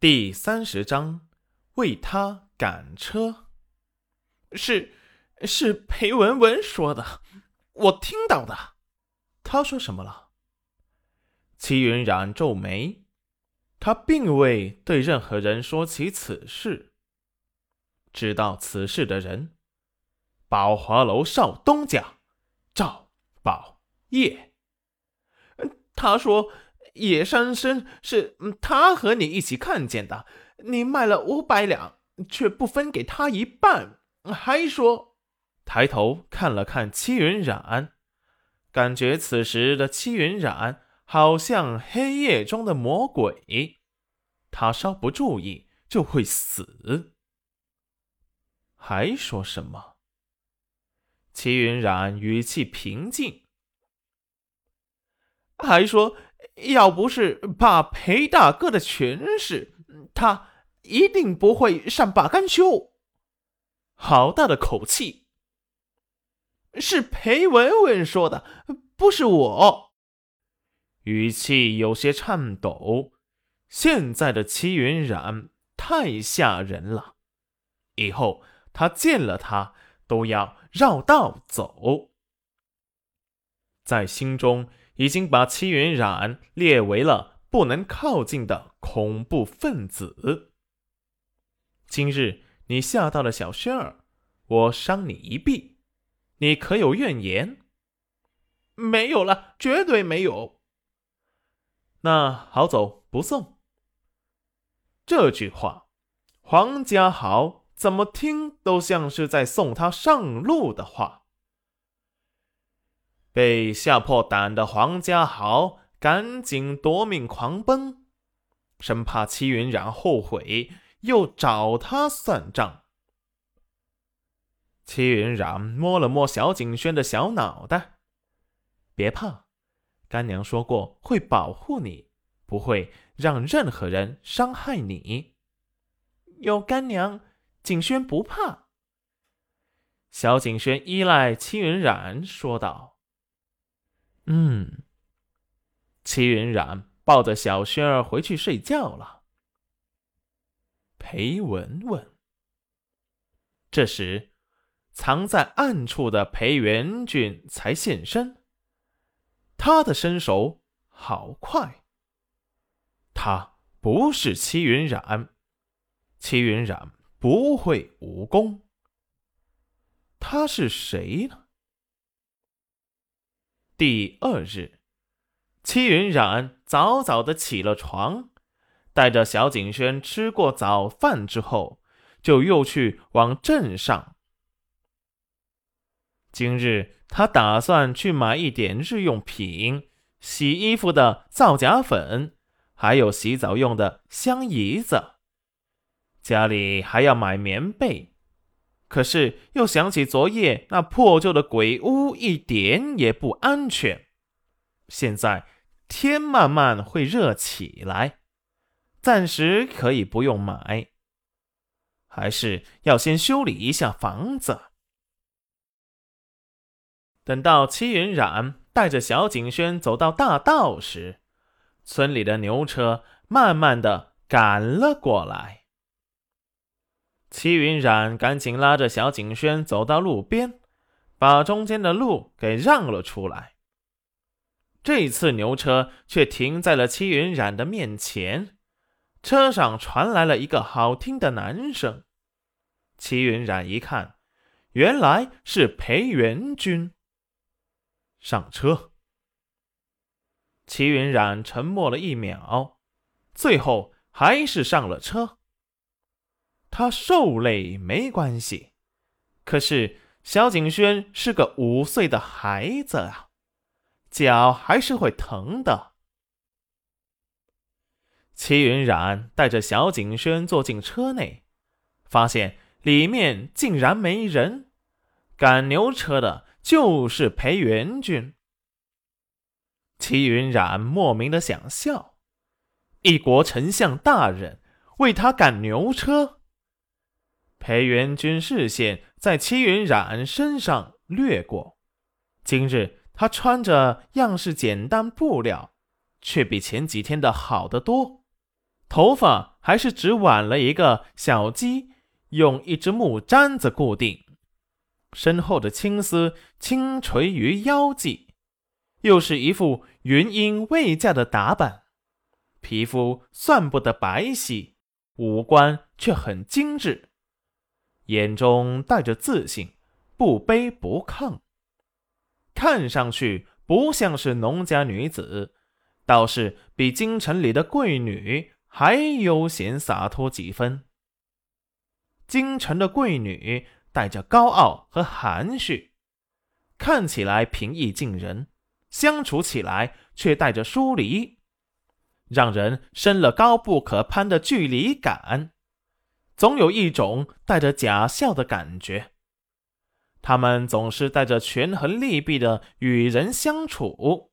第三十章，为他赶车。是，是裴文文说的，我听到的。他说什么了？齐云冉皱眉，他并未对任何人说起此事。知道此事的人，宝华楼少东家赵宝业。他说。野山参是他和你一起看见的，你卖了五百两，却不分给他一半，还说……抬头看了看戚云染，感觉此时的戚云染好像黑夜中的魔鬼，他稍不注意就会死。还说什么？戚云染语气平静，还说。要不是怕裴大哥的权势，他一定不会善罢甘休。好大的口气！是裴文文说的，不是我。语气有些颤抖。现在的齐云染太吓人了，以后他见了他都要绕道走，在心中。已经把戚云染列为了不能靠近的恐怖分子。今日你吓到了小轩儿，我伤你一臂，你可有怨言？没有了，绝对没有。那好走不送。这句话，黄家豪怎么听都像是在送他上路的话。被吓破胆的黄家豪赶紧夺命狂奔，生怕戚云染后悔，又找他算账。戚云染摸了摸小景轩的小脑袋：“别怕，干娘说过会保护你，不会让任何人伤害你。有干娘，景轩不怕。”小景轩依赖戚云染说道。嗯，齐云染抱着小轩儿回去睡觉了。裴文文，这时藏在暗处的裴元俊才现身。他的身手好快。他不是齐云染，齐云染不会武功。他是谁呢？第二日，戚云染早早的起了床，带着小景轩吃过早饭之后，就又去往镇上。今日他打算去买一点日用品，洗衣服的皂荚粉，还有洗澡用的香姨子，家里还要买棉被。可是又想起昨夜那破旧的鬼屋，一点也不安全。现在天慢慢会热起来，暂时可以不用买，还是要先修理一下房子。等到戚云染带着小景轩走到大道时，村里的牛车慢慢的赶了过来。齐云染赶紧拉着小景轩走到路边，把中间的路给让了出来。这次牛车却停在了齐云染的面前，车上传来了一个好听的男声。齐云染一看，原来是裴元君。上车。齐云染沉默了一秒，最后还是上了车。他受累没关系，可是小景轩是个五岁的孩子啊，脚还是会疼的。齐云染带着小景轩坐进车内，发现里面竟然没人，赶牛车的就是裴元君。齐云染莫名的想笑，一国丞相大人为他赶牛车。裴元君视线在戚云染身上掠过，今日他穿着样式简单布料，却比前几天的好得多，头发还是只挽了一个小髻，用一只木簪子固定，身后的青丝轻垂于腰际，又是一副云英未嫁的打扮，皮肤算不得白皙，五官却很精致，眼中带着自信，不卑不亢，看上去不像是农家女子。倒是比京城里的贵女还悠闲洒脱几分。京城的贵女带着高傲和含蓄，看起来平易近人，相处起来却带着疏离，让人生了高不可攀的距离感，总有一种带着假笑的感觉。他们总是带着权衡利弊的与人相处。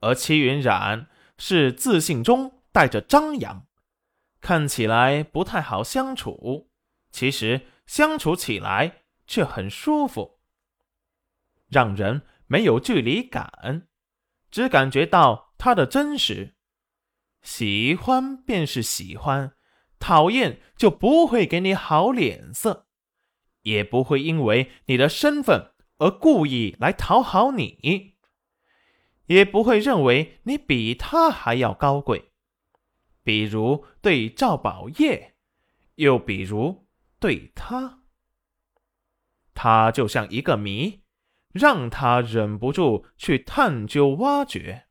而戚云染是自信中带着张扬，看起来不太好相处，其实相处起来却很舒服，让人没有距离感，只感觉到他的真实。喜欢便是喜欢，讨厌就不会给你好脸色，也不会因为你的身份而故意来讨好你。也不会认为你比他还要高贵，比如对赵宝业，又比如对他，他就像一个谜，让他忍不住去探究挖掘。